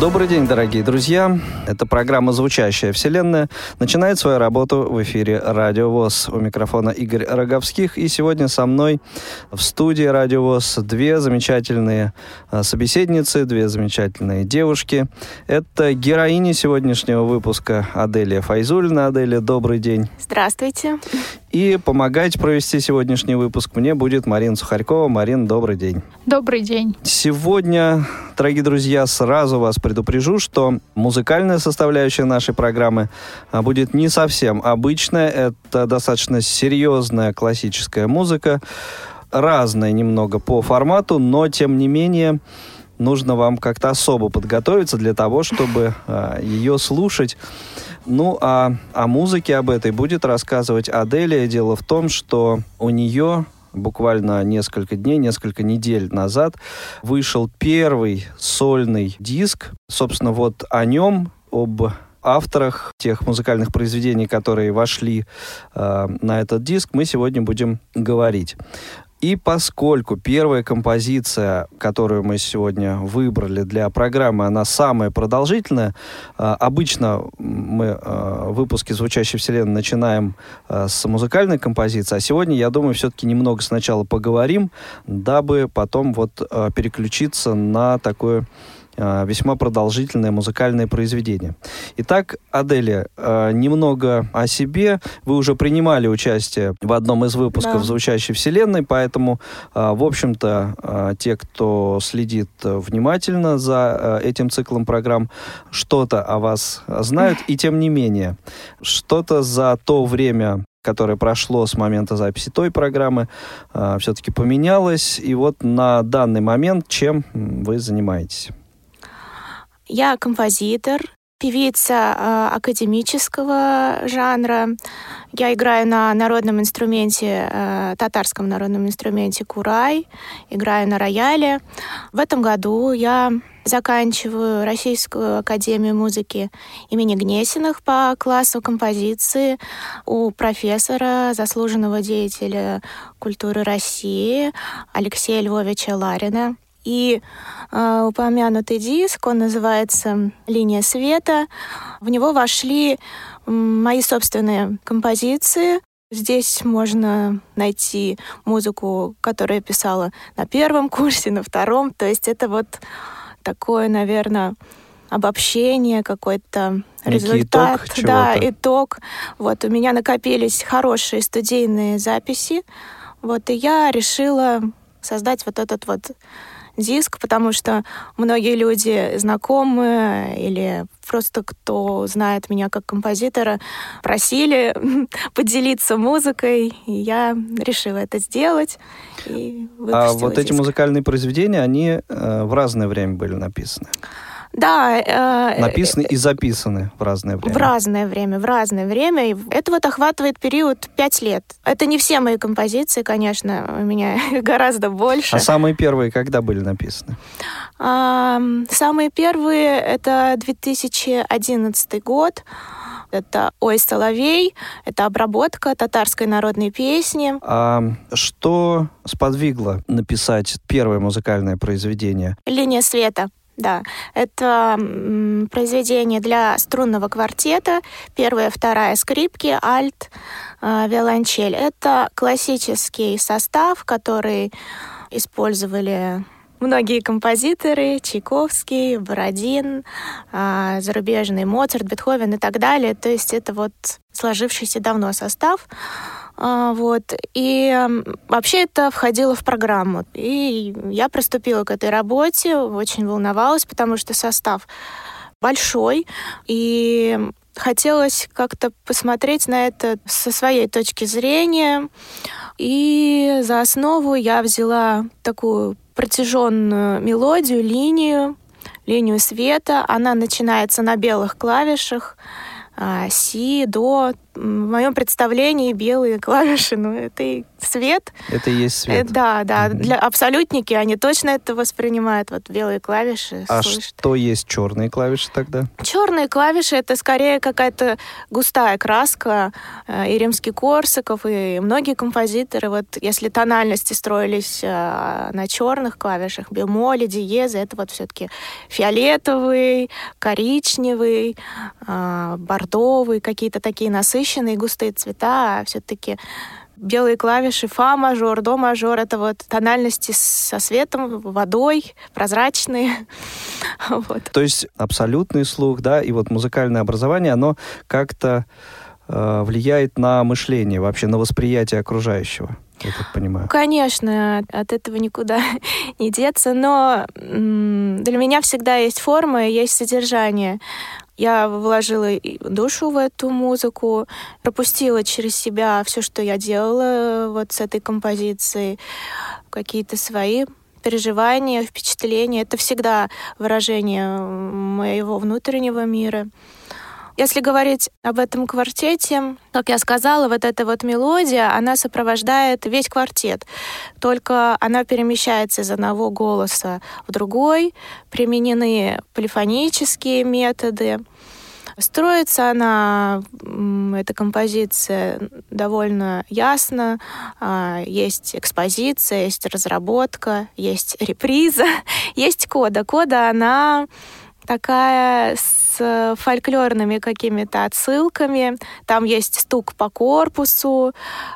Добрый день, дорогие друзья. Это программа «Звучащая вселенная» начинает свою работу в эфире «Радио ВОЗ». У микрофона Игорь Роговских. И сегодня со мной в студии «Радио ВОЗ» две замечательные а, собеседницы, две замечательные девушки. Это героини сегодняшнего выпуска Аделия Файзульна. Аделия, добрый день. Здравствуйте. И помогать провести сегодняшний выпуск мне будет Марина Сухарькова. Марин, добрый день. Добрый день. Сегодня, дорогие друзья, сразу вас предупрежу, что музыкальная составляющая нашей программы а, будет не совсем обычная. Это достаточно серьезная классическая музыка, разная немного по формату, но тем не менее нужно вам как-то особо подготовиться для того, чтобы э, ее слушать. Ну, а о музыке об этой будет рассказывать Аделия. Дело в том, что у нее буквально несколько дней, несколько недель назад вышел первый сольный диск. Собственно, вот о нем, об авторах тех музыкальных произведений, которые вошли э, на этот диск, мы сегодня будем говорить. И поскольку первая композиция, которую мы сегодня выбрали для программы, она самая продолжительная, а, обычно мы а, выпуски «Звучащей вселенной» начинаем а, с музыкальной композиции, а сегодня, я думаю, все-таки немного сначала поговорим, дабы потом вот переключиться на такое весьма продолжительное музыкальное произведение. Итак, Аделия, э, немного о себе. Вы уже принимали участие в одном из выпусков да. «Звучащей вселенной», поэтому, э, в общем-то, те, кто следит внимательно за этим циклом программ, что-то о вас знают, и тем не менее, что-то за то время, которое прошло с момента записи той программы, все-таки поменялось. И вот на данный момент чем вы занимаетесь? Я композитор, певица э, академического жанра. Я играю на народном инструменте, э, татарском народном инструменте курай, играю на рояле. В этом году я заканчиваю Российскую академию музыки имени Гнесиных по классу композиции у профессора, заслуженного деятеля культуры России Алексея Львовича Ларина. И э, упомянутый диск, он называется «Линия света». В него вошли мои собственные композиции. Здесь можно найти музыку, которую я писала на первом курсе, на втором. То есть это вот такое, наверное, обобщение, какой-то результат, итог да, итог. Вот у меня накопились хорошие студийные записи, вот и я решила создать вот этот вот диск, потому что многие люди знакомые или просто кто знает меня как композитора, просили поделиться музыкой, и я решила это сделать. И а вот диск. эти музыкальные произведения, они э, в разное время были написаны? Да. Э, Написаны и записаны в разное время. В разное время, в разное время. И это вот охватывает период пять лет. Это не все мои композиции, конечно, у меня гораздо больше. А самые первые когда были написаны? А, самые первые это 2011 год. Это «Ой, соловей», это обработка татарской народной песни. А что сподвигло написать первое музыкальное произведение? «Линия света». Да, это произведение для струнного квартета, первая, вторая скрипки, альт, э, виолончель. Это классический состав, который использовали многие композиторы, Чайковский, Бородин, э, зарубежный Моцарт, Бетховен и так далее. То есть это вот сложившийся давно состав. А, вот. И вообще это входило в программу. И я приступила к этой работе, очень волновалась, потому что состав большой, и хотелось как-то посмотреть на это со своей точки зрения. И за основу я взяла такую протяженную мелодию, линию, линию света. Она начинается на белых клавишах, а, си, до, в моем представлении белые клавиши, ну, это и свет. Это и есть свет. Э, да, да. Mm-hmm. Для абсолютники они точно это воспринимают. Вот белые клавиши. А слышат. что есть черные клавиши тогда? Черные клавиши это скорее какая-то густая краска. Э, и римский Корсаков, и многие композиторы, вот если тональности строились э, на черных клавишах, бемоли, диезы, это вот все-таки фиолетовый, коричневый, бордовый, какие-то такие насыщенные густые цвета, а все-таки белые клавиши фа мажор, до мажор это вот тональности со светом, водой, прозрачные. вот. То есть абсолютный слух, да, и вот музыкальное образование, оно как-то э, влияет на мышление, вообще на восприятие окружающего. Я так понимаю. Конечно, от этого никуда не деться, но для меня всегда есть форма и есть содержание. Я вложила душу в эту музыку, пропустила через себя все, что я делала вот с этой композицией, какие-то свои переживания, впечатления. Это всегда выражение моего внутреннего мира. Если говорить об этом квартете, как я сказала, вот эта вот мелодия, она сопровождает весь квартет. Только она перемещается из одного голоса в другой, применены полифонические методы. Строится она, эта композиция, довольно ясно. А, есть экспозиция, есть разработка, есть реприза, есть кода. Кода, она такая фольклорными какими-то отсылками. Там есть стук по корпусу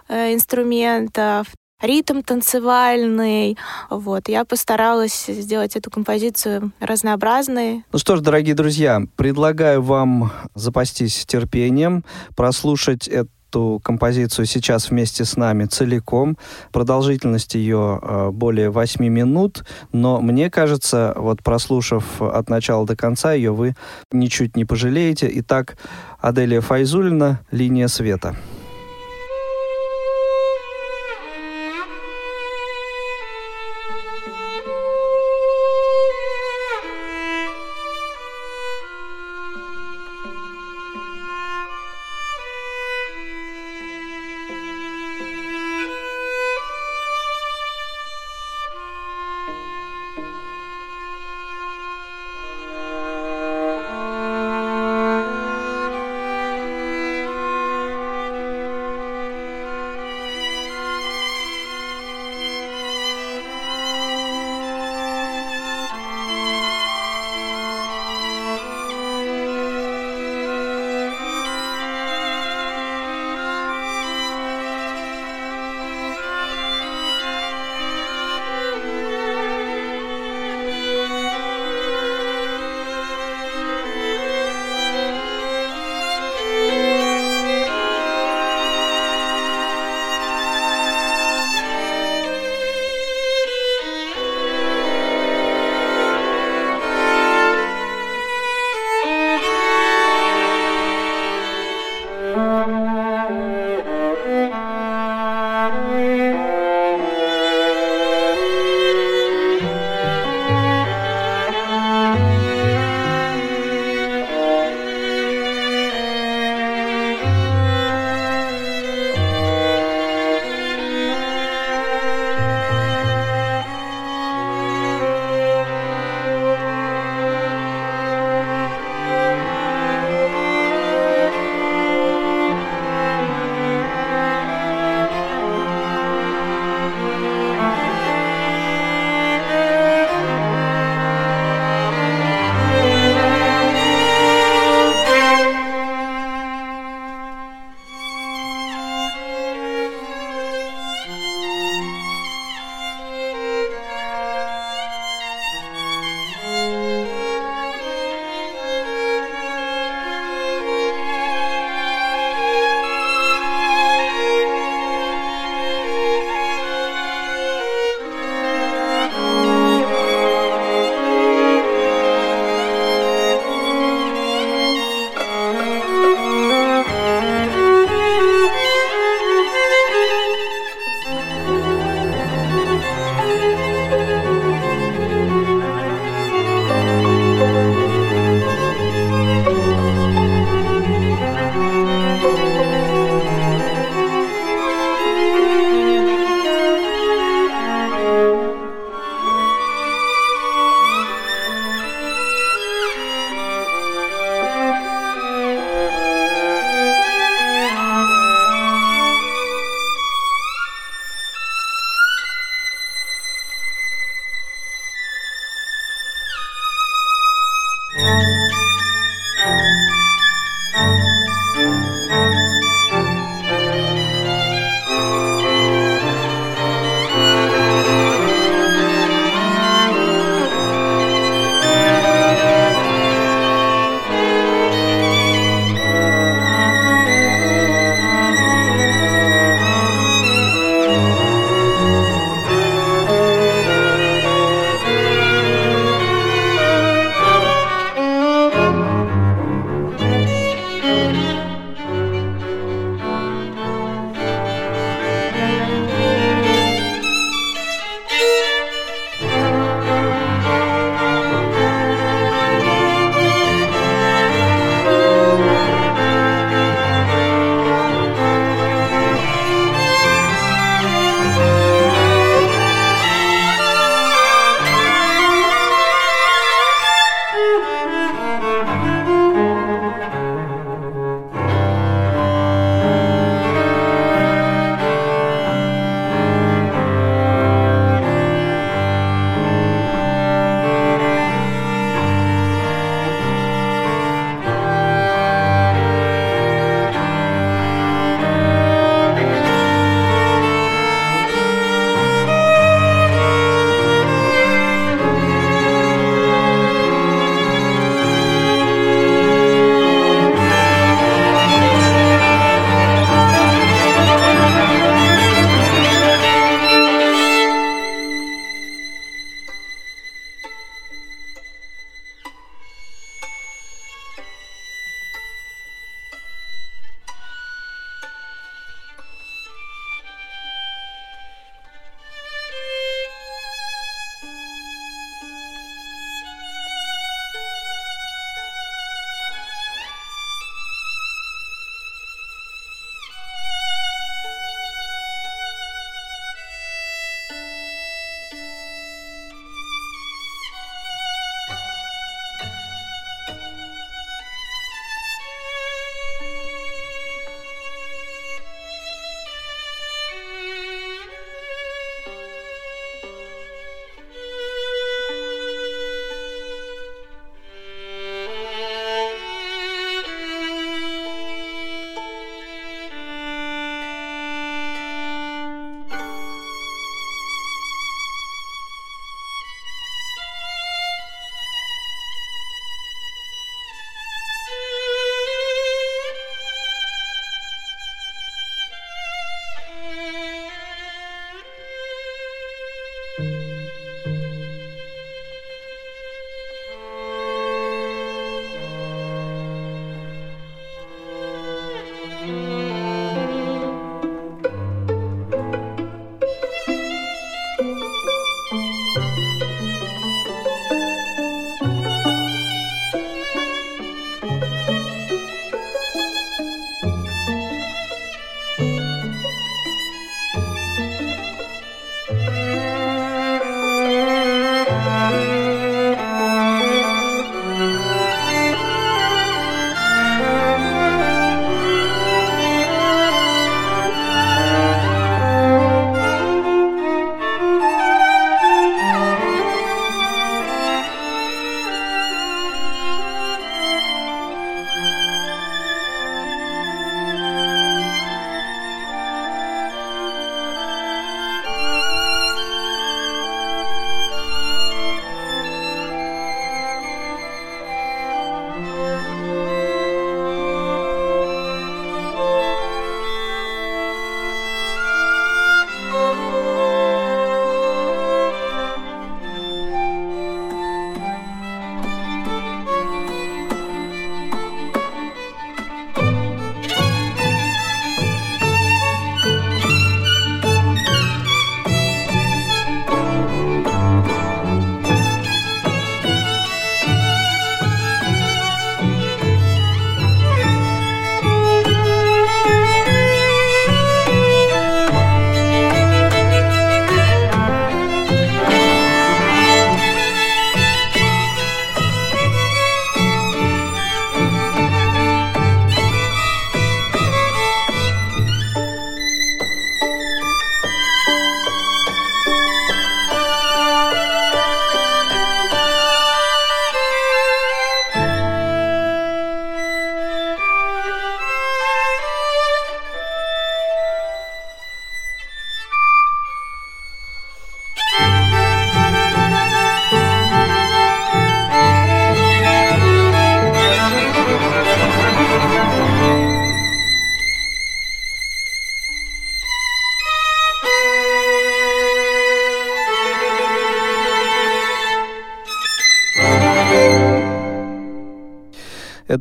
э, инструментов, ритм танцевальный. Вот. Я постаралась сделать эту композицию разнообразной. Ну что ж, дорогие друзья, предлагаю вам запастись терпением, прослушать это эту композицию сейчас вместе с нами целиком. Продолжительность ее э, более 8 минут, но мне кажется, вот прослушав от начала до конца ее, вы ничуть не пожалеете. Итак, Аделия Файзулина «Линия света».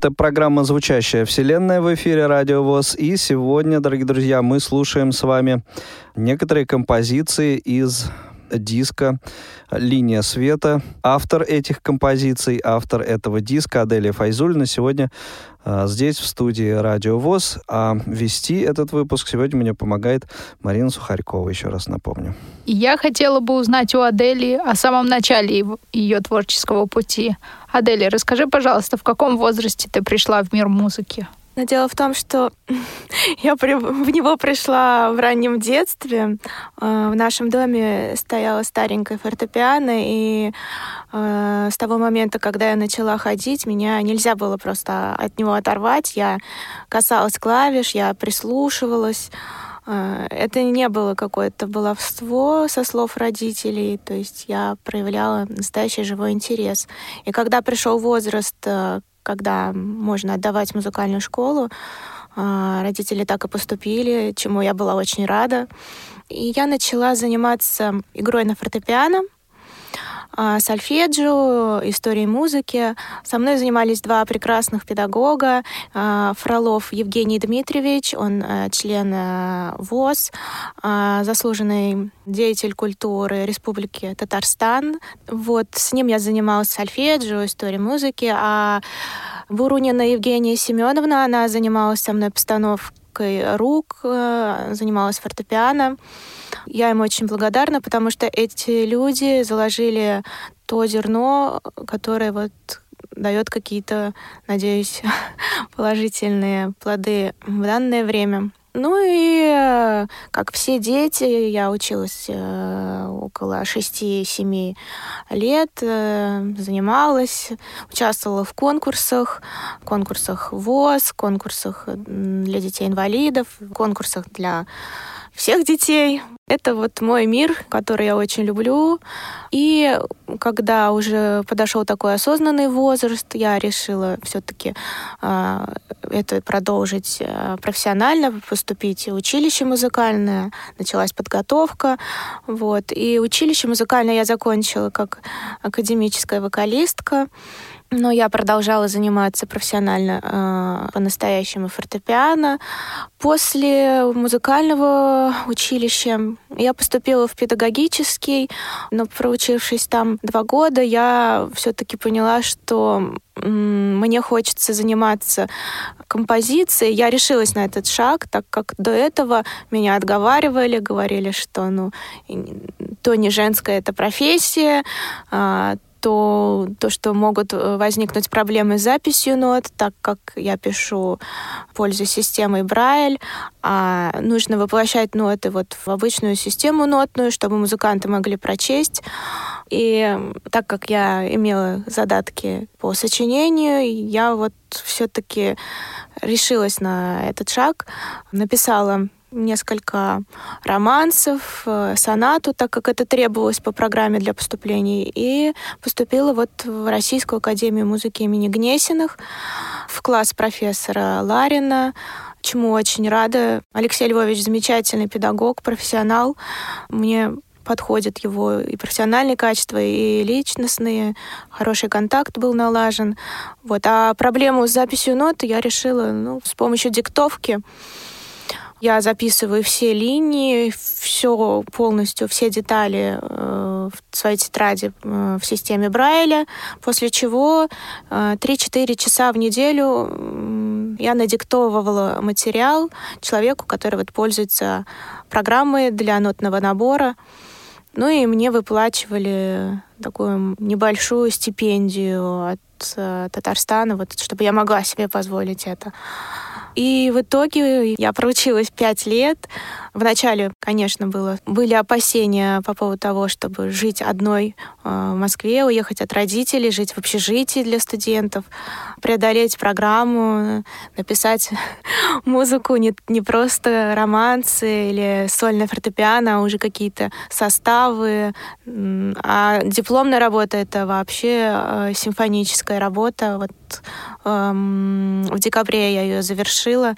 Это программа «Звучащая вселенная» в эфире Радио ВОЗ. И сегодня, дорогие друзья, мы слушаем с вами некоторые композиции из диска «Линия света». Автор этих композиций, автор этого диска Аделия Файзульна сегодня а, здесь, в студии Радио ВОЗ. А вести этот выпуск сегодня мне помогает Марина Сухарькова, еще раз напомню. Я хотела бы узнать у Адели о самом начале ее творческого пути. Адели, расскажи, пожалуйста, в каком возрасте ты пришла в мир музыки? Но дело в том, что я в него пришла в раннем детстве. Э, в нашем доме стояла старенькая фортепиано, и э, с того момента, когда я начала ходить, меня нельзя было просто от него оторвать. Я касалась клавиш, я прислушивалась. Э, это не было какое-то баловство со слов родителей, то есть я проявляла настоящий живой интерес. И когда пришел возраст, когда можно отдавать музыкальную школу. А, родители так и поступили, чему я была очень рада. И я начала заниматься игрой на фортепиано. А, сольфеджио, историей музыки. Со мной занимались два прекрасных педагога. А, Фролов Евгений Дмитриевич, он э, член э, ВОЗ, а, заслуженный деятель культуры Республики Татарстан. Вот с ним я занималась сольфеджио, историей музыки, а Бурунина Евгения Семеновна, она занималась со мной постановкой рук, э, занималась фортепиано. Я им очень благодарна, потому что эти люди заложили то зерно, которое вот дает какие-то, надеюсь, положительные плоды в данное время. Ну и, как все дети, я училась э, около 6-7 лет, э, занималась, участвовала в конкурсах, конкурсах ВОЗ, конкурсах для детей-инвалидов, конкурсах для всех детей. Это вот мой мир, который я очень люблю. И когда уже подошел такой осознанный возраст, я решила все-таки э, а, это продолжить э, профессионально, поступить в училище музыкальное. Началась подготовка. Вот. И училище музыкальное я закончила как академическая вокалистка. Но я продолжала заниматься профессионально э, по-настоящему фортепиано. После музыкального училища я поступила в педагогический, но проучившись там два года, я все-таки поняла, что мне хочется заниматься композицией. Я решилась на этот шаг, так как до этого меня отговаривали, говорили, что ну, то не женская это профессия, а, то, то, что могут э, возникнуть проблемы с записью нот, так как я пишу, пользуясь системой Брайль, а нужно воплощать ноты вот в обычную систему нотную, чтобы музыканты могли прочесть. И так как я имела задатки по сочинению, я вот все-таки решилась на этот шаг, написала несколько романсов, э, сонату, так как это требовалось по программе для поступлений, и поступила вот в Российскую академию музыки имени Гнесиных в класс профессора Ларина, чему очень рада. Алексей Львович замечательный педагог, профессионал. Мне подходят его и профессиональные качества, и личностные. Хороший контакт был налажен. Вот. А проблему с записью нот я решила ну, с помощью диктовки. Я записываю все линии, все полностью, все детали э, в своей тетради э, в системе Брайля, после чего э, 3-4 часа в неделю я надиктовывала материал человеку, который вот пользуется программой для нотного набора. Ну и мне выплачивали такую небольшую стипендию от э, Татарстана, вот, чтобы я могла себе позволить это. И в итоге я проучилась пять лет. Вначале, конечно, было, были опасения по поводу того, чтобы жить одной э, в Москве, уехать от родителей, жить в общежитии для студентов, преодолеть программу, написать музыку, не, не просто романсы или сольное фортепиано, а уже какие-то составы. А дипломная работа — это вообще э, симфоническая работа. Вот эм, в декабре я ее завершила.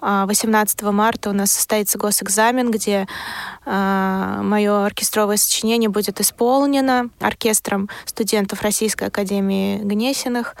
18 а, марта у нас состоится госэкзамен, где э, мое оркестровое сочинение будет исполнено оркестром студентов Российской Академии Гнесиных.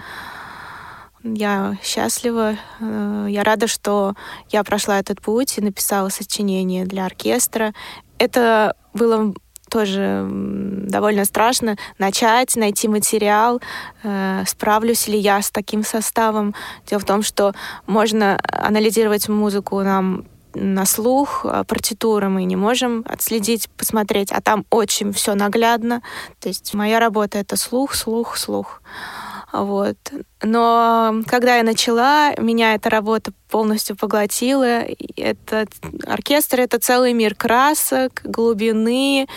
Я счастлива. Э, я рада, что я прошла этот путь и написала сочинение для оркестра. Это было тоже довольно страшно начать, найти материал, э, справлюсь ли я с таким составом. Дело в том, что можно анализировать музыку нам на слух, а партитуры мы не можем отследить, посмотреть, а там очень все наглядно. То есть моя работа — это слух, слух, слух. Вот. Но когда я начала, меня эта работа полностью поглотила. Этот оркестр — это целый мир красок, глубины.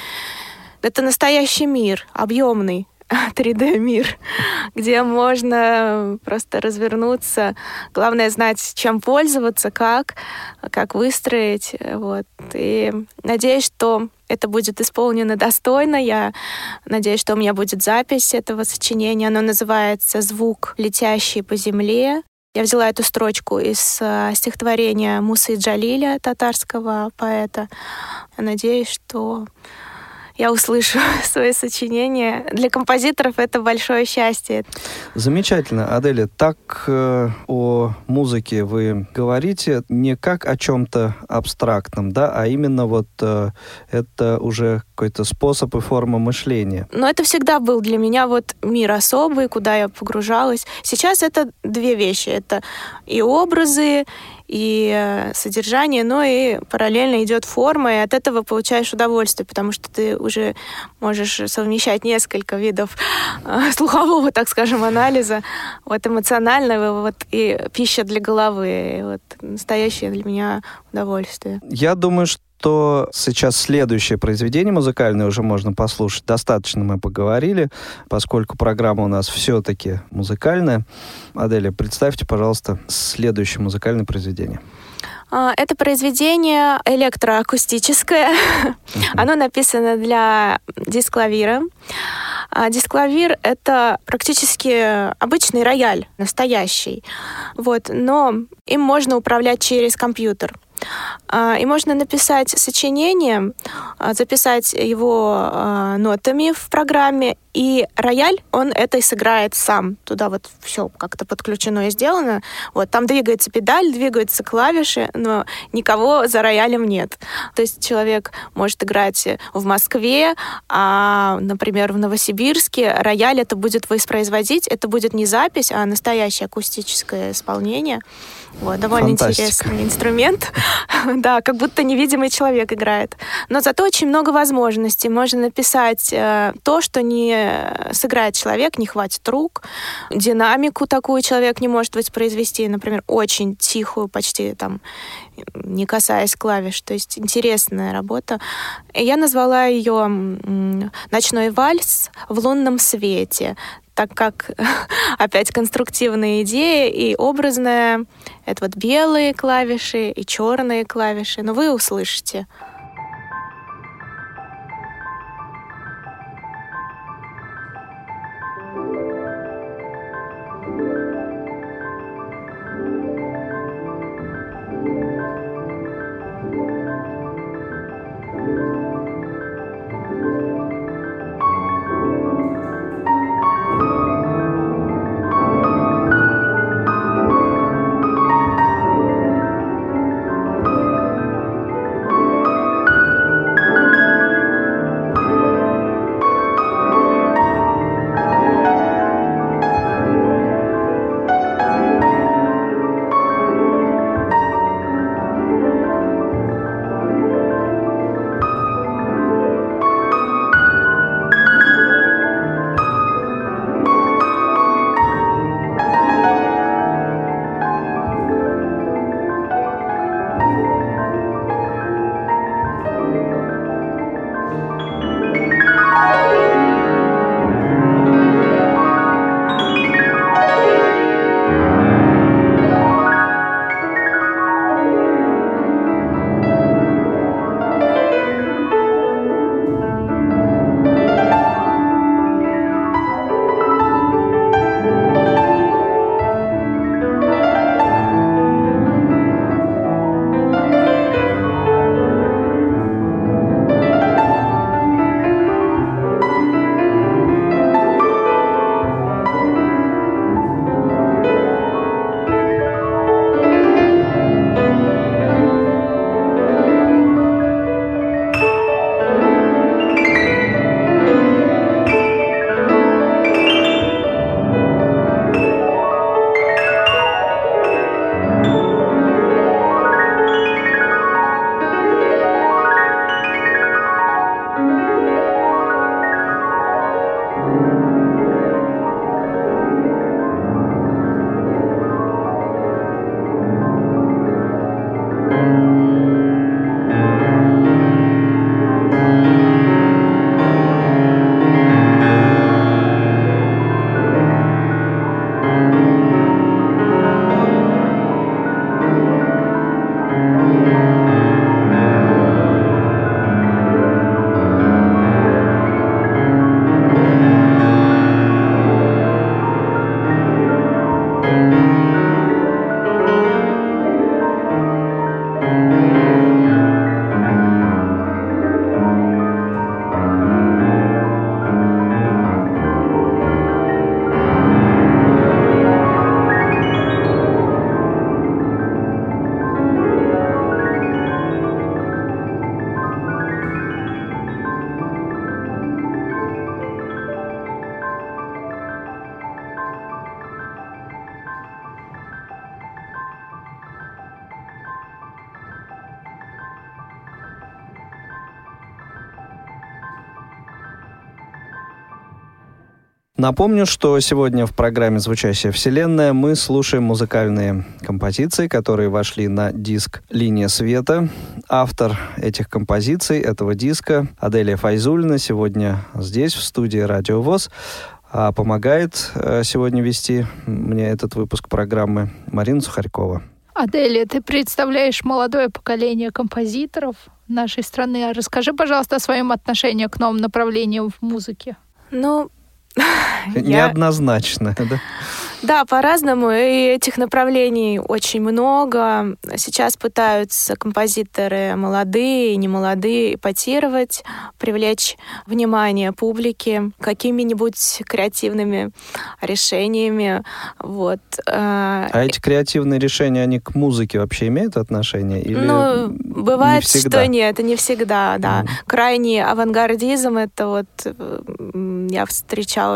Это настоящий мир, объемный. 3D-мир, где можно просто развернуться. Главное знать, чем пользоваться, как, как выстроить. Вот. И надеюсь, что это будет исполнено достойно. Я надеюсь, что у меня будет запись этого сочинения. Оно называется «Звук, летящий по земле». Я взяла эту строчку из uh, стихотворения Мусы Джалиля, татарского поэта. Надеюсь, что я услышу свои сочинения. Для композиторов это большое счастье. Замечательно. Аделя, так э, о музыке вы говорите не как о чем-то абстрактном, да, а именно вот э, это уже какой-то способ и форма мышления. Но это всегда был для меня вот мир особый, куда я погружалась. Сейчас это две вещи. Это и образы, и э, содержание, но и параллельно идет форма, и от этого получаешь удовольствие, потому что ты уже можешь совмещать несколько видов э, слухового, так скажем, анализа, вот эмоционального, вот и пища для головы, и вот настоящее для меня удовольствие. Я думаю, что то сейчас следующее произведение музыкальное уже можно послушать. Достаточно мы поговорили, поскольку программа у нас все-таки музыкальная. Аделя, представьте, пожалуйста, следующее музыкальное произведение. А, это произведение электроакустическое. Оно написано для дисклавира. А дисклавир — это практически обычный рояль, настоящий. Вот, но им можно управлять через компьютер. А, и можно написать сочинение, а, записать его а, нотами в программе, и рояль, он это и сыграет сам. Туда вот все как-то подключено и сделано. Вот там двигается педаль, двигаются клавиши, но никого за роялем нет. То есть человек может играть в Москве, а, например, в Новосибирске рояль это будет воспроизводить, это будет не запись, а настоящее акустическое исполнение. Вот, довольно Фантастика. интересный инструмент. да, как будто невидимый человек играет. Но зато очень много возможностей. Можно написать э, то, что не сыграет человек, не хватит рук. Динамику такую человек не может воспроизвести. Например, очень тихую, почти там не касаясь клавиш. То есть интересная работа. Я назвала ее «Ночной вальс в лунном свете» так как опять конструктивная идея и образная. Это вот белые клавиши и черные клавиши. Но вы услышите. Напомню, что сегодня в программе «Звучащая вселенная» мы слушаем музыкальные композиции, которые вошли на диск «Линия света». Автор этих композиций, этого диска, Аделия Файзульна, сегодня здесь, в студии «Радио ВОЗ». А помогает э, сегодня вести мне этот выпуск программы Марина Сухарькова. Аделия, ты представляешь молодое поколение композиторов нашей страны. Расскажи, пожалуйста, о своем отношении к новым направлениям в музыке. Ну, Неоднозначно, да? Да, по-разному, и этих направлений очень много. Сейчас пытаются композиторы молодые и немолодые эпатировать, привлечь внимание публики какими-нибудь креативными решениями. Вот. Э, а эти креативные решения, они к музыке вообще имеют отношение? Или ну, бывает, не что нет, не всегда, да. Mm. Крайний авангардизм — это вот я встречала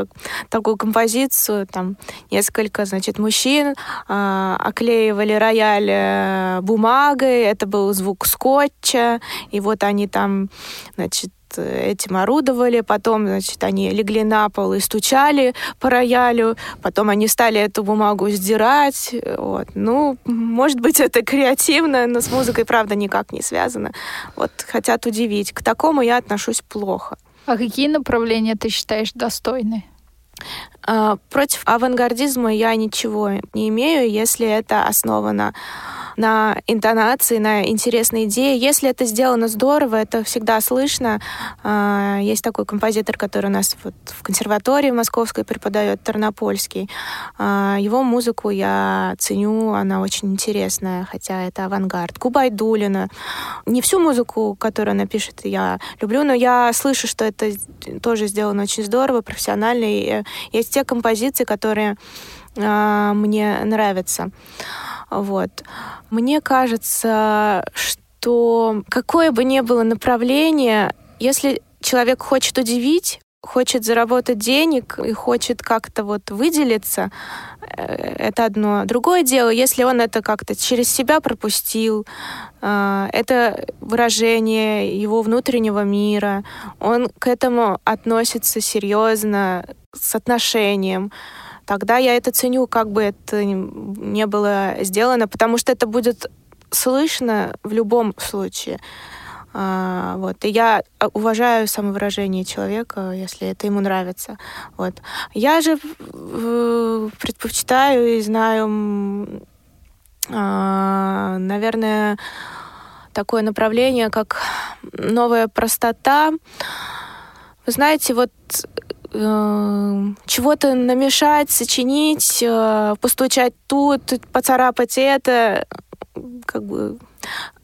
такую композицию, там несколько несколько, значит, мужчин э, оклеивали рояль э, бумагой, это был звук скотча, и вот они там, значит, этим орудовали, потом, значит, они легли на пол и стучали по роялю, потом они стали эту бумагу сдирать, вот. Ну, может быть, это креативно, но с музыкой, правда, никак не связано. Вот хотят удивить. К такому я отношусь плохо. А какие направления ты считаешь достойны? А, против авангардизма я ничего не имею, если это основано на интонации, на интересной идее. Если это сделано здорово, это всегда слышно. А, есть такой композитор, который у нас вот в консерватории московской преподает, Тернопольский. А, его музыку я ценю, она очень интересная, хотя это авангард. Губайдулина. Не всю музыку, которую она пишет, я люблю, но я слышу, что это тоже сделано очень здорово, профессионально. И э, есть те композиции, которые а, мне нравятся. Вот. Мне кажется, что какое бы ни было направление, если человек хочет удивить, хочет заработать денег и хочет как-то вот выделиться, э, это одно. Другое дело, если он это как-то через себя пропустил, э, это выражение его внутреннего мира, он к этому относится серьезно, с отношением, тогда я это ценю, как бы это не было сделано, потому что это будет слышно в любом случае. А, вот. И я уважаю самовыражение человека, если это ему нравится. Вот. Я же предпочитаю и знаю, а, наверное, такое направление, как новая простота. Вы знаете, вот Эм, чего-то намешать, сочинить, э, постучать тут, поцарапать это, как бы,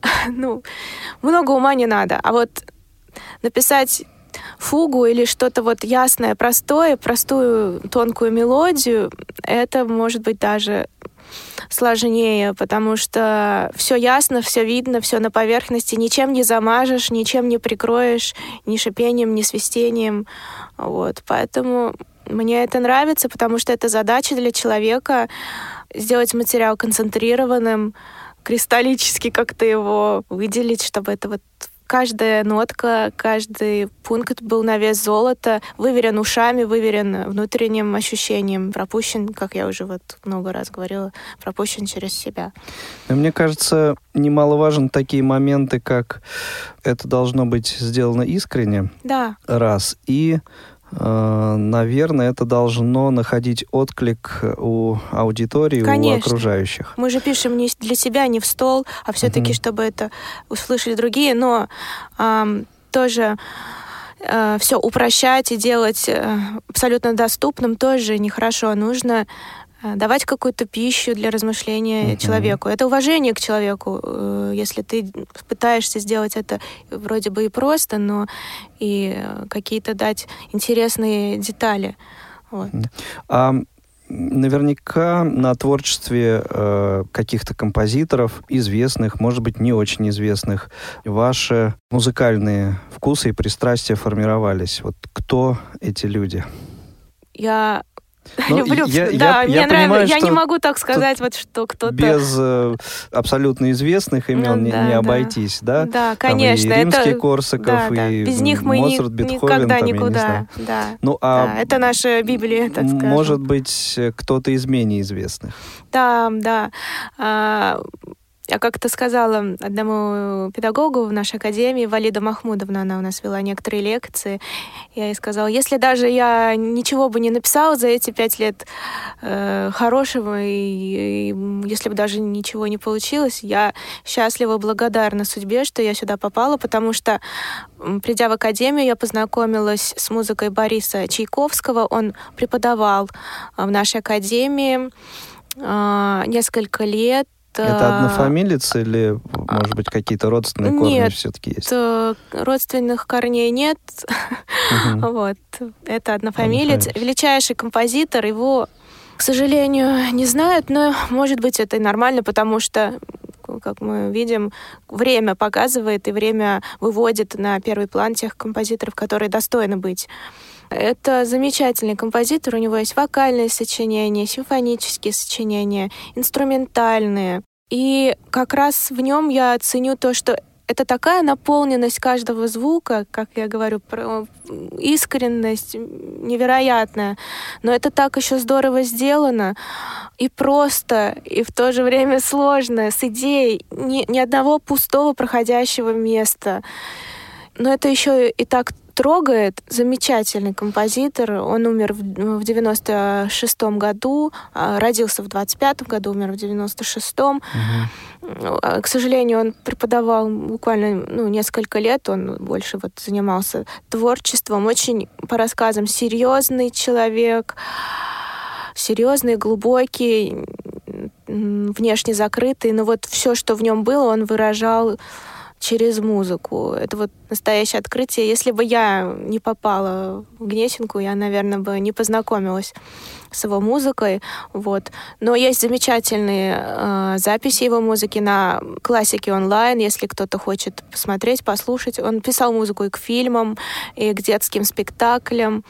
ну, много ума не надо. А вот написать фугу или что-то вот ясное, простое, простую тонкую мелодию, это может быть даже сложнее, потому что все ясно, все видно, все на поверхности, ничем не замажешь, ничем не прикроешь, ни шипением, ни свистением. Вот. Поэтому мне это нравится, потому что это задача для человека сделать материал концентрированным, кристаллически как-то его выделить, чтобы это вот каждая нотка, каждый пункт был на вес золота, выверен ушами, выверен внутренним ощущением, пропущен, как я уже вот много раз говорила, пропущен через себя. И мне кажется, немаловажен такие моменты, как это должно быть сделано искренне. Да. Раз. И наверное, это должно находить отклик у аудитории, Конечно. у окружающих. Мы же пишем не для себя, не в стол, а все-таки, угу. чтобы это услышали другие, но э, тоже э, все упрощать и делать э, абсолютно доступным тоже нехорошо. Нужно Э, давать какую-то пищу для размышления mm-hmm. человеку. Это уважение к человеку. Э, если ты пытаешься сделать это вроде бы и просто, но и э, какие-то дать интересные детали. Вот. А наверняка на творчестве э, каких-то композиторов, известных, может быть, не очень известных, ваши музыкальные вкусы и пристрастия формировались. Вот кто эти люди? Я Ну, Люблю. я- я- да, я мне понимаю, нравится. Я что не могу так сказать, вот что кто-то. Без э, абсолютно известных имен Ну, не, да, не обойтись, да? Да, Там конечно. и римский это... Корсаков, да, да. и Без них мы ни- Моцарт, Бетховен, никогда там, я не никуда. знаю. Да. Ну, а Да, это наша Библия, так скажем. может быть, э, кто-то из менее известных. Да, да. А, Я как-то сказала одному педагогу в нашей академии, Валида Махмудовна, она у нас вела некоторые лекции, я ей сказала, если даже я ничего бы не написала за эти пять лет э, хорошего, и, и если бы даже ничего не получилось, я счастлива, благодарна судьбе, что я сюда попала, потому что, придя в академию, я познакомилась с музыкой Бориса Чайковского, он преподавал а, в нашей академии а, несколько лет, Это однофамилец или, может быть, какие-то родственные корни Нет. все-таки есть? э, родственных корней нет. Мгм. Вот. Это однофамилец. Однофамилец. Величайший композитор. Его, к сожалению, не знают, но, может быть, это и нормально, потому что как мы видим, время показывает и время выводит на первый план тех композиторов, которые достойны быть. Это замечательный композитор, у него есть вокальные сочинения, симфонические сочинения, инструментальные. И как раз в нем я ценю то, что это такая наполненность каждого звука, как я говорю, про искренность невероятная. Но это так еще здорово сделано и просто, и в то же время сложно, с идеей ни, ни одного пустого проходящего места. Но это еще и так трогает. Замечательный композитор. Он умер в, в 96-м году, а, родился в 25-м году, умер в 96-м. Мгм. А, К сожалению, он преподавал буквально ну, несколько лет, он больше вот занимался творчеством. Очень, по рассказам, серьезный человек, серьезный, глубокий, внешне закрытый, но вот все, что в нем было, он выражал через музыку. Это вот настоящее открытие. Если бы я не попала в Гнесинку, я, наверное, бы не познакомилась с его музыкой. Вот. Но есть замечательные э, записи его музыки на классике онлайн, если кто-то хочет посмотреть, послушать. Он писал музыку и к фильмам, и к детским спектаклям.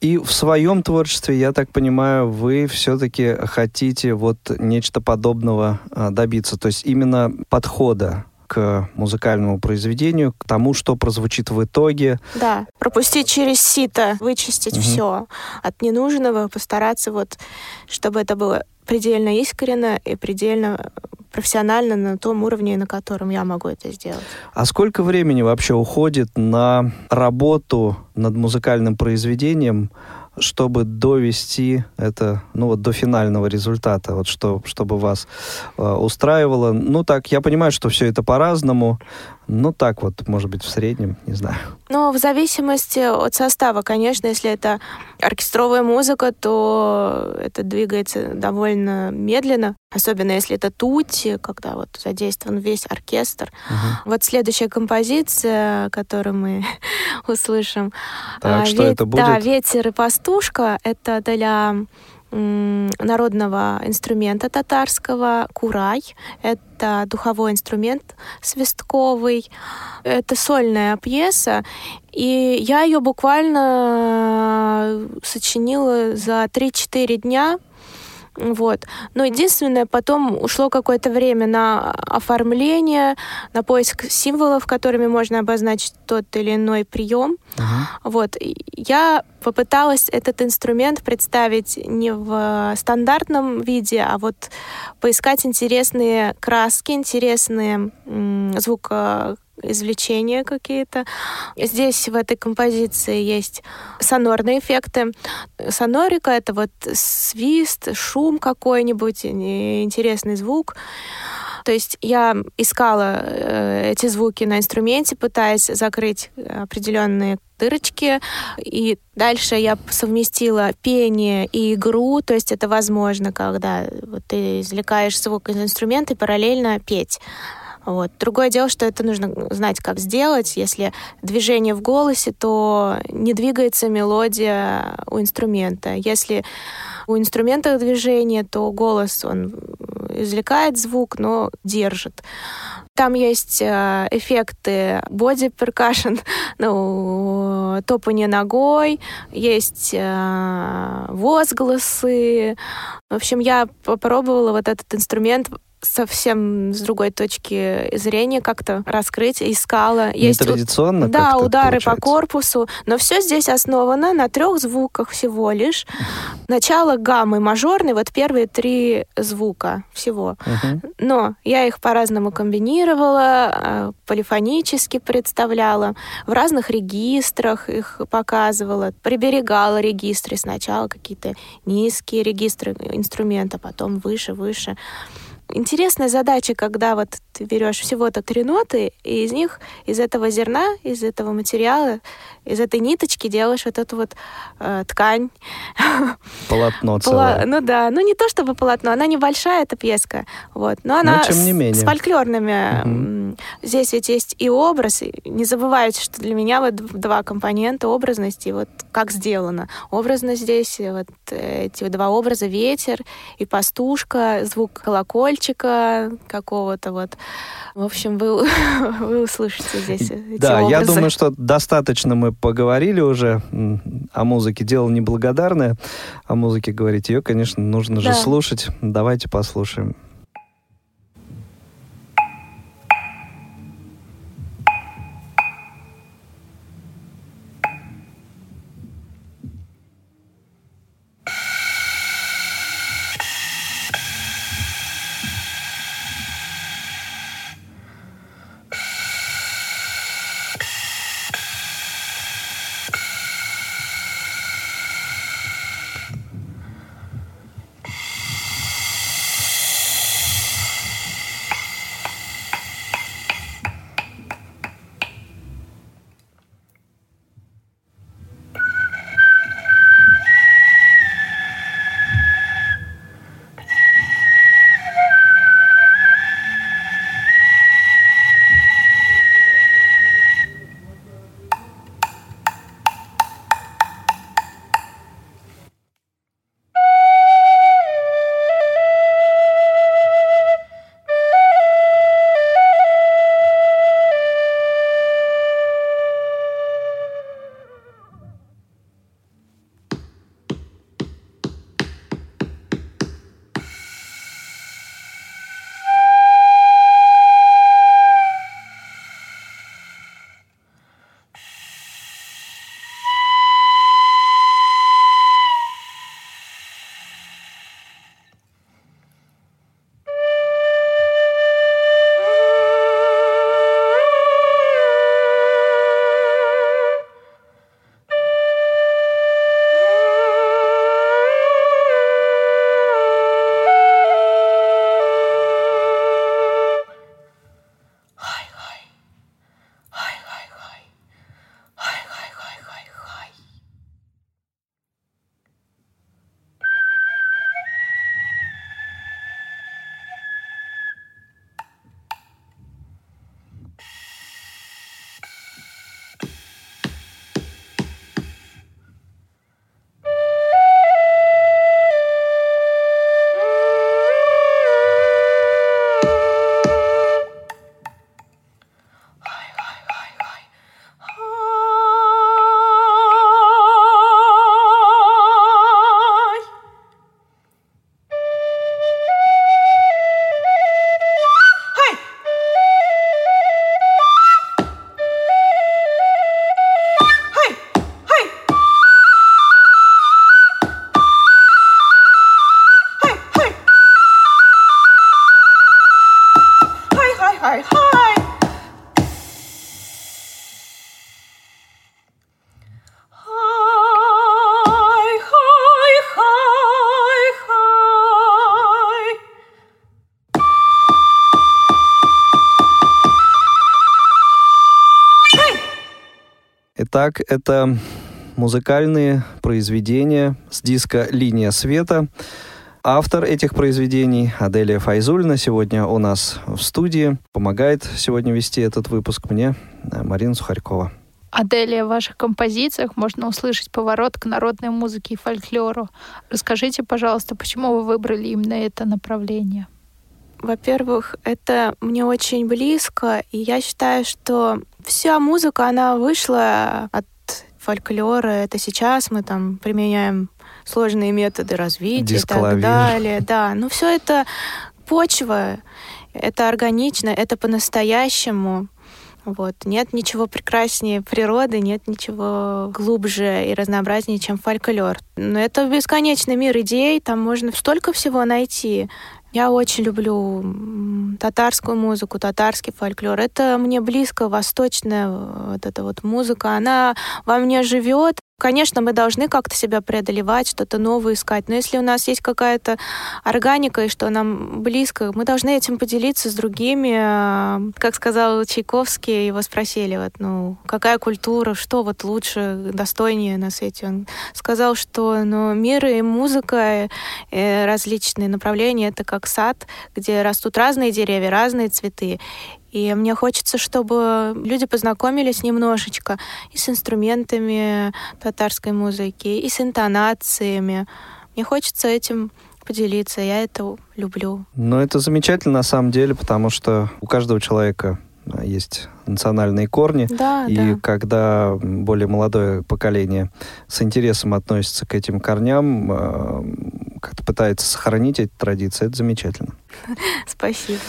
И в своем творчестве, я так понимаю, вы все-таки хотите вот нечто подобного а, добиться, то есть именно подхода к музыкальному произведению, к тому, что прозвучит в итоге. Да, пропустить через сито, вычистить Мгм. все от ненужного, постараться вот, чтобы это было предельно искренно и предельно профессионально на том уровне, на котором я могу это сделать. А сколько времени вообще уходит на работу над музыкальным произведением, чтобы довести это, ну вот до финального результата, вот что, чтобы вас э, устраивало. Ну так, я понимаю, что все это по-разному, ну так вот, может быть, в среднем, не знаю. Но в зависимости от состава, конечно, если это оркестровая музыка, то это двигается довольно медленно, особенно если это тути, когда вот задействован весь оркестр. Мгм. Вот следующая композиция, которую мы услышим. Так, а, что ве- это Да, будет? «Ветер и пастушка» — это для народного инструмента татарского курай. Это духовой инструмент свистковый. Это сольная пьеса. И я ее буквально сочинила за 3-4 дня. Вот. Но единственное, потом ушло какое-то время на оформление, на поиск символов, которыми можно обозначить тот или иной прием. Мгм. Вот. Я попыталась этот инструмент представить не в стандартном виде, а вот поискать интересные краски, интересные м, звукоизвлечения какие-то. Здесь в этой композиции есть сонорные эффекты. Сонорика — это вот свист, шум какой-нибудь, интересный звук. То есть я искала э, эти звуки на инструменте, пытаясь закрыть определенные дырочки. И дальше я совместила пение и игру. То есть это возможно, когда вот ты извлекаешь звук из инструмента и параллельно петь. Вот. Другое дело, что это нужно знать, как сделать. Если движение в голосе, то не двигается мелодия у инструмента. Если у инструмента движение, то голос, он извлекает звук, но держит. там есть э, эффекты боди перкашн, ну, топание ногой, есть э, возгласы. В общем, я попробовала вот этот инструмент совсем с другой точки зрения как-то раскрыть, искала. Есть традиционно. Да, удары получается. по корпусу, но все здесь основано на трех звуках всего лишь. Начало гаммы мажорной, вот первые три звука всего. Угу. Но я их по-разному комбинировала, э, полифонически представляла, в разных регистрах их показывала, приберегала регистры сначала какие-то низкие регистры инструмента, потом выше, выше интересная задача, когда вот ты берешь всего-то три ноты, и из них, из этого зерна, из этого материала, из этой ниточки делаешь вот эту вот э, ткань. Полотно целое. Поло... Ну да, ну не то чтобы полотно, она небольшая, эта пьеска, вот, но она но, тем не менее. С, с фольклорными. Угу. Здесь ведь есть и образ, и не забывайте, что для меня вот два компонента образности, вот как сделано. Образность здесь, вот эти два образа, ветер и пастушка, звук колокольчика какого-то вот. В общем, вы, вы услышите здесь эти Да, образы. я думаю, что достаточно мы поговорили уже о музыке. Дело неблагодарное. О музыке говорить ее, конечно, нужно да. же слушать. Давайте послушаем. Итак, это музыкальные произведения с диска «Линия света». Автор этих произведений Аделия Файзульна сегодня у нас в студии. Помогает сегодня вести этот выпуск мне э, Марина Сухарькова. Аделия, в ваших композициях можно услышать поворот к народной музыке и фольклору. Расскажите, пожалуйста, почему вы выбрали именно это направление? Во-первых, это мне очень близко, и я считаю, что вся музыка, она вышла от фольклора. Это сейчас мы там применяем сложные методы развития и так далее. Да, но все это почва, это органично, это по-настоящему. Вот. Нет ничего прекраснее природы, нет ничего глубже и разнообразнее, чем фольклор. Но это бесконечный мир идей, там можно столько всего найти. Я очень люблю татарскую музыку, татарский фольклор. Это мне близко, восточная вот эта вот музыка. Она во мне живет, Конечно, мы должны как-то себя преодолевать, что-то новое искать, но если у нас есть какая-то органика и что нам близко, мы должны этим поделиться с другими. Как сказал Чайковский, его спросили, вот, ну, какая культура, что вот лучше, достойнее на свете. Он сказал, что ну, мир и музыка, и различные направления — это как сад, где растут разные деревья, разные цветы. И мне хочется, чтобы люди познакомились немножечко и с инструментами татарской музыки, и с интонациями. Мне хочется этим поделиться, я это люблю. Ну, это замечательно на самом деле, потому что у каждого человека а, есть национальные корни. Да, и да. когда более молодое поколение с интересом относится к этим корням, а, как-то пытается сохранить эти традиции, это замечательно. Спасибо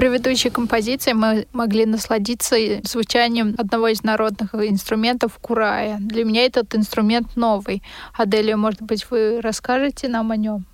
предыдущей композиции мы могли насладиться звучанием одного из народных инструментов курая. Для меня этот инструмент новый. Аделия, может быть, вы расскажете нам о нем?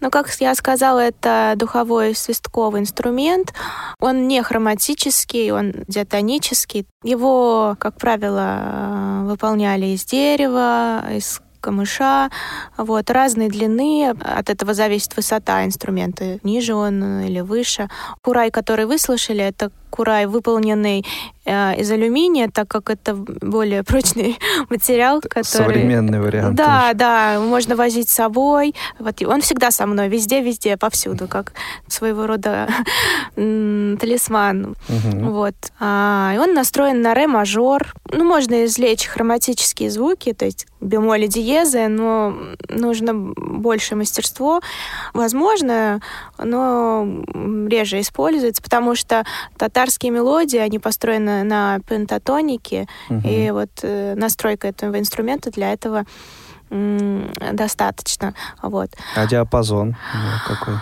Ну, как я сказала, это духовой свистковый инструмент. Он не хроматический, он диатонический. Его, как правило, выполняли из дерева, из камыша, вот, разной длины, от этого зависит высота инструмента, ниже он или выше. Курай, который вы слышали, это курай, выполненный э, из алюминия, так как это более прочный материал, который... Современный вариант. Да, тоже. да, можно возить с собой. Вот, он всегда со мной, везде, везде, повсюду, как своего рода талисман. Угу. Вот. А, и он настроен на ре-мажор. Ну, можно извлечь хроматические звуки, то есть бемоли диезы, но нужно больше мастерство. Возможно, но реже используется, потому что татар татарские мелодии, они построены на пентатонике, угу. и вот э, настройка этого инструмента для этого достаточно. Вот. А диапазон какой?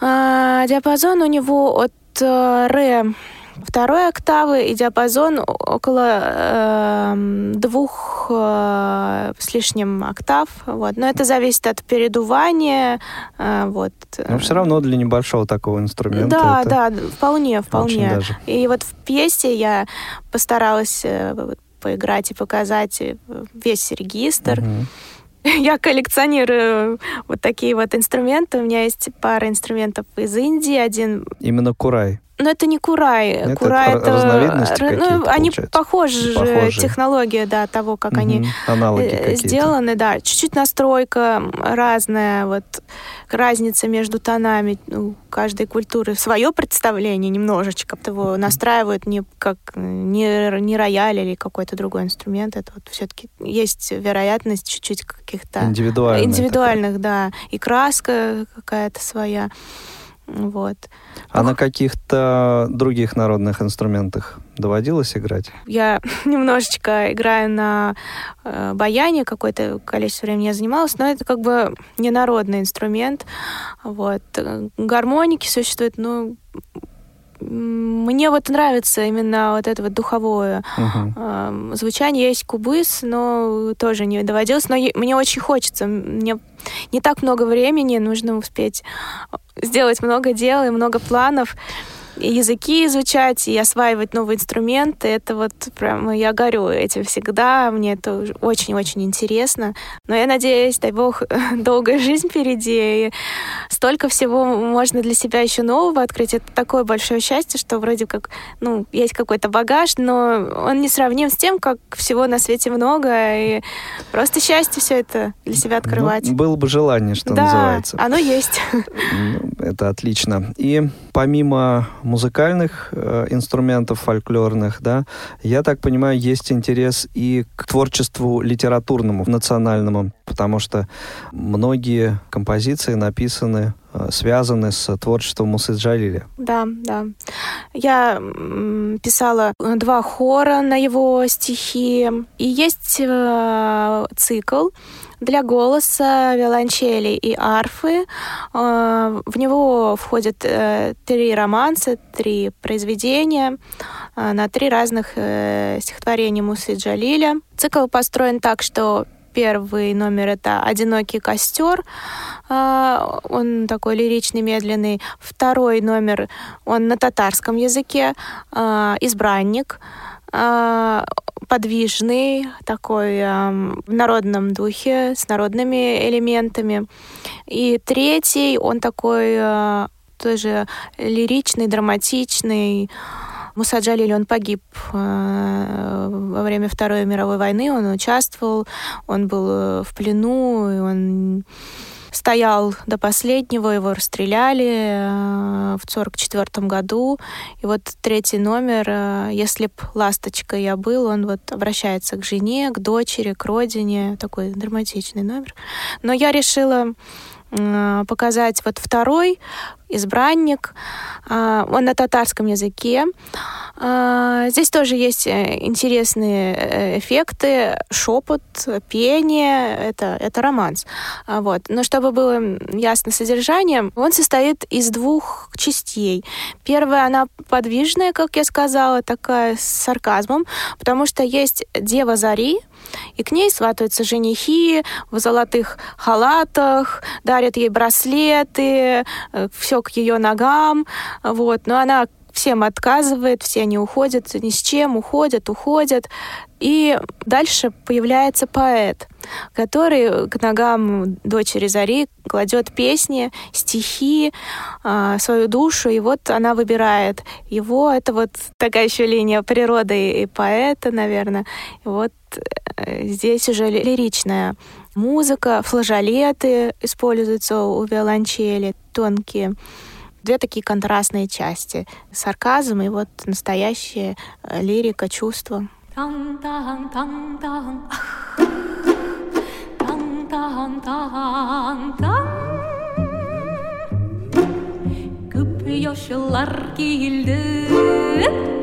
А, диапазон у него от э, ре второй октавы и диапазон около э, двух э, с лишним октав. Вот. Но это зависит от передувания. Э, вот. Но все равно для небольшого такого инструмента. Да, да, вполне, вполне. И вот в пьесе я постаралась э, поиграть и показать э, весь регистр. Угу. Я коллекционирую вот такие вот инструменты. У меня есть пара инструментов из Индии. Один... Именно курай. Но это не курай. Это курай это, разновидности ну, они похожи, похожи, технология, да, того, как угу. они Аналоги э, сделаны, да. Чуть-чуть настройка разная, вот разница между тонами ну, каждой культуры. Свое представление немножечко его настраивают не как не, не рояль или какой-то другой инструмент. Это вот все-таки есть вероятность чуть-чуть каких-то индивидуальных, индивидуальных да. И краска какая-то своя. Вот. А на каких-то других народных инструментах доводилось играть? Я немножечко играю на э, баяне, какое-то количество времени я занималась, но это как бы не народный инструмент. Вот. Гармоники существуют, но мне вот нравится именно вот это вот духовое uh-huh. э, звучание. Есть кубыс, но тоже не доводилось. Но мне очень хочется. Мне не так много времени, нужно успеть сделать много дел и много планов языки изучать и осваивать новые инструменты. Это вот прям я горю этим всегда. Мне это очень-очень интересно. Но я надеюсь, дай бог, долгая жизнь впереди. И столько всего можно для себя еще нового открыть. Это такое большое счастье, что вроде как, ну, есть какой-то багаж, но он не сравним с тем, как всего на свете много. И просто счастье все это для себя ну, открывать. Ну, было бы желание, что да, называется. оно есть. Ну, это отлично. И помимо музыкальных э, инструментов фольклорных, да, я так понимаю, есть интерес и к творчеству литературному, национальному, потому что многие композиции написаны э, связаны с творчеством Мусы Джалиля. Да, да. Я писала два хора на его стихи. И есть э, цикл для голоса, виолончели и арфы. Э, в него входят э, три романса, три произведения э, на три разных стихотворения Мусы Джалиля. Цикл построен так, что Первый номер это «Одинокий костер». Он такой лиричный, медленный. Второй номер, он на татарском языке. «Избранник» подвижный, такой э, в народном духе, с народными элементами. И третий, он такой э, тоже лиричный, драматичный. Муса Джалиль, он погиб э, во время Второй мировой войны, он участвовал, он был э, в плену, и он стоял до последнего, его расстреляли э, в сорок четвертом году. И вот третий номер э, «Если б ласточка я был», он вот обращается к жене, к дочери, к родине. Такой драматичный номер. Но я решила показать вот второй избранник. Он на татарском языке. А, здесь тоже есть э, интересные э, эффекты, шепот, пение, это, это романс. А, вот. Но чтобы было ясно содержание, он состоит из двух частей. Первая, она подвижная, как я сказала, такая с сарказмом, потому что есть Дева Зари, и к ней сватаются женихи в золотых халатах, дарят ей браслеты, э, все к ее ногам, вот. Но она всем отказывает, все они уходят ни с чем, уходят, уходят. И дальше появляется поэт, который к ногам дочери Зари кладет песни, стихи, а, свою душу, и вот она выбирает его. Это вот такая еще линия природы и поэта, наверное. И вот здесь уже лиричная музыка, флажолеты используются у виолончели, тонкие две такие контрастные части. Сарказм и вот настоящая э, лирика, чувства. Күп яшыллар килде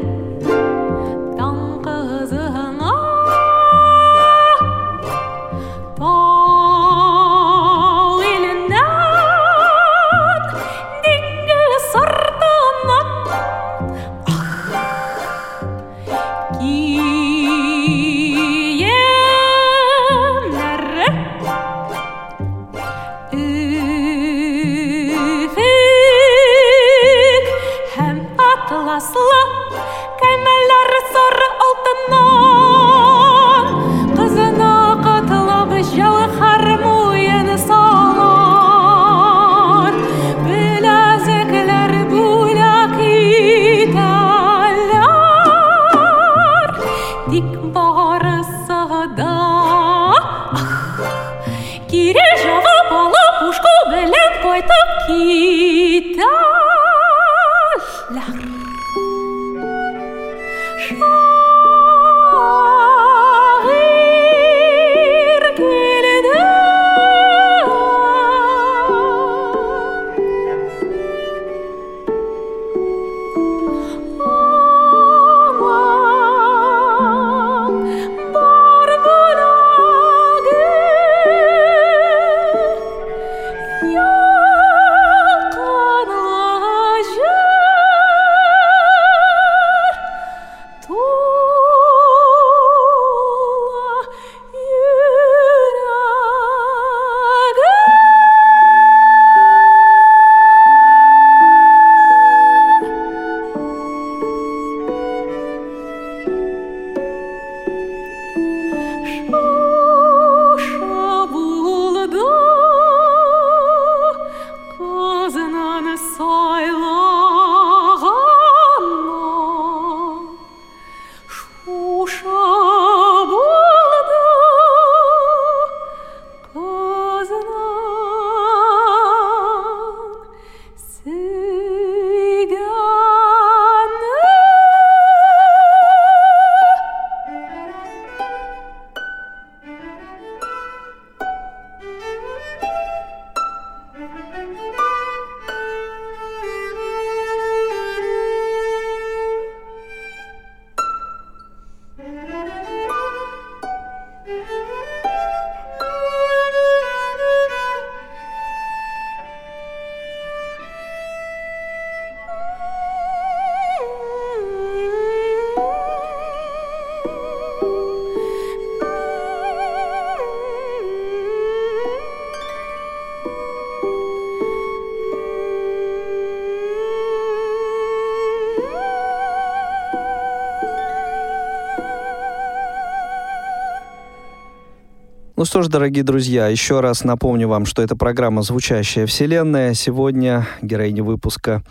что ж, дорогие друзья, еще раз напомню вам, что это программа «Звучащая вселенная». Сегодня героиня выпуска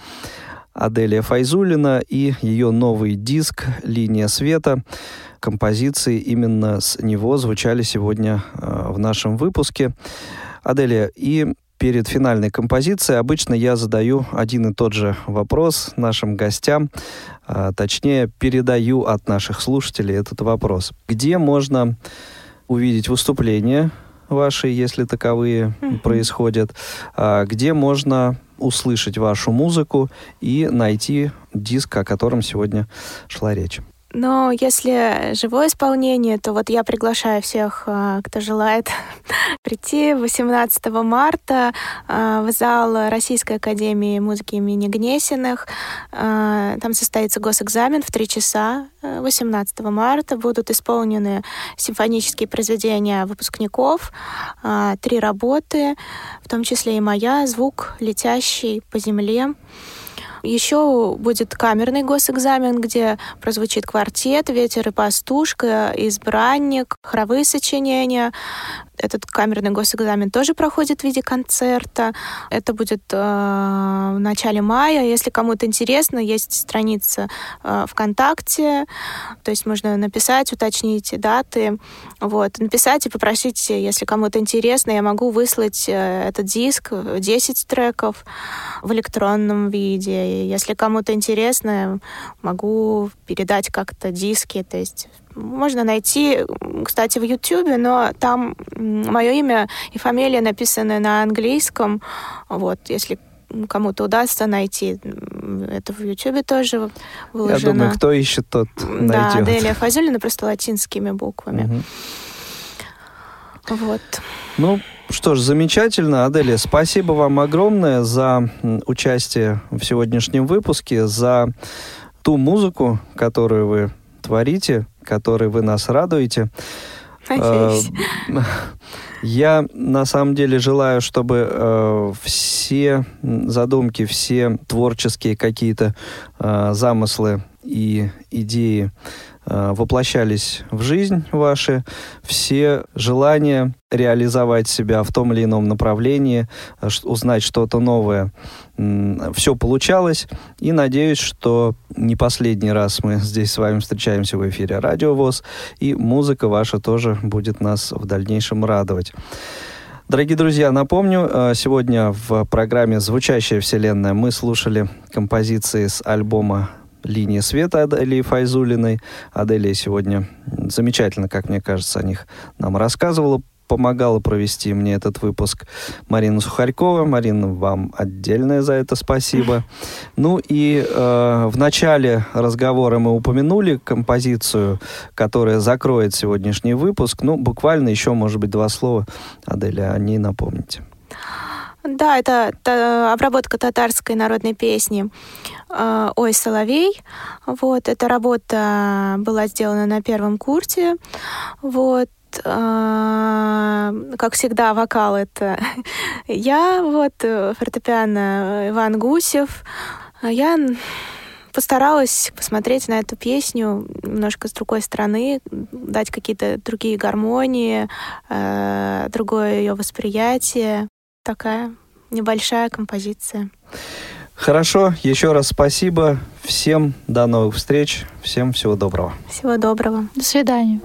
Аделия Файзулина и ее новый диск «Линия света». Композиции именно с него звучали сегодня э, в нашем выпуске. Аделия, и перед финальной композицией обычно я задаю один и тот же вопрос нашим гостям, а, точнее передаю от наших слушателей этот вопрос. Где можно увидеть выступления ваши, если таковые mm-hmm. происходят, а, где можно услышать вашу музыку и найти диск, о котором сегодня шла речь. Но если живое исполнение, то вот я приглашаю всех, а, кто желает прийти 18 марта а, в зал Российской академии музыки имени Гнесиных. А, там состоится госэкзамен в 3 часа 18 марта. Будут исполнены симфонические произведения выпускников, три работы, в том числе и моя «Звук, летящий по земле». Еще будет камерный госэкзамен, где прозвучит квартет, ветер и пастушка, избранник, хоровые сочинения. Этот камерный госэкзамен тоже проходит в виде концерта. Это будет э, в начале мая. Если кому-то интересно, есть страница э, ВКонтакте, то есть можно написать, уточнить даты, вот, написать и попросить, если кому-то интересно, я могу выслать э, этот диск, 10 треков в электронном виде. Если кому-то интересно, могу передать как-то диски, то есть можно найти, кстати, в Ютьюбе, но там мое имя и фамилия написаны на английском. Вот, если кому-то удастся найти. Это в Ютьюбе тоже выложено. Я думаю, кто ищет, тот найдет. Да, Аделия Фазюлина просто латинскими буквами. Угу. Вот. Ну, что ж, замечательно, Аделия. Спасибо вам огромное за участие в сегодняшнем выпуске, за ту музыку, которую вы творите, которой вы нас радуете. Надеюсь. Я на самом деле желаю, чтобы э, все задумки, все творческие какие-то э, замыслы и идеи Э, воплощались в жизнь ваши, все желания реализовать себя в том или ином направлении, э, узнать что-то новое, все получалось. И надеюсь, что не последний раз мы здесь с вами встречаемся в эфире Радио ВОЗ, и музыка ваша тоже будет нас в дальнейшем радовать. Дорогие друзья, напомню, э, сегодня в программе «Звучащая вселенная» мы слушали композиции с альбома линия света Аделии Файзулиной. Аделия сегодня замечательно, как мне кажется, о них нам рассказывала помогала провести мне этот выпуск Марина Сухарькова. Марина, вам отдельное за это спасибо. Ну и э, в начале разговора мы упомянули композицию, которая закроет сегодняшний выпуск. Ну, буквально еще, может быть, два слова, Аделия, о ней напомните. Да, это, это обработка татарской народной песни э, «Ой, соловей». Вот, эта работа была сделана на первом курсе. Вот, э, как всегда, вокал это я, вот, фортепиано Иван Гусев. Я постаралась посмотреть на эту песню немножко с другой стороны, дать какие-то другие гармонии, э, другое ее восприятие такая небольшая композиция. Хорошо, еще раз спасибо. Всем до новых встреч. Всем всего доброго. Всего доброго. До свидания.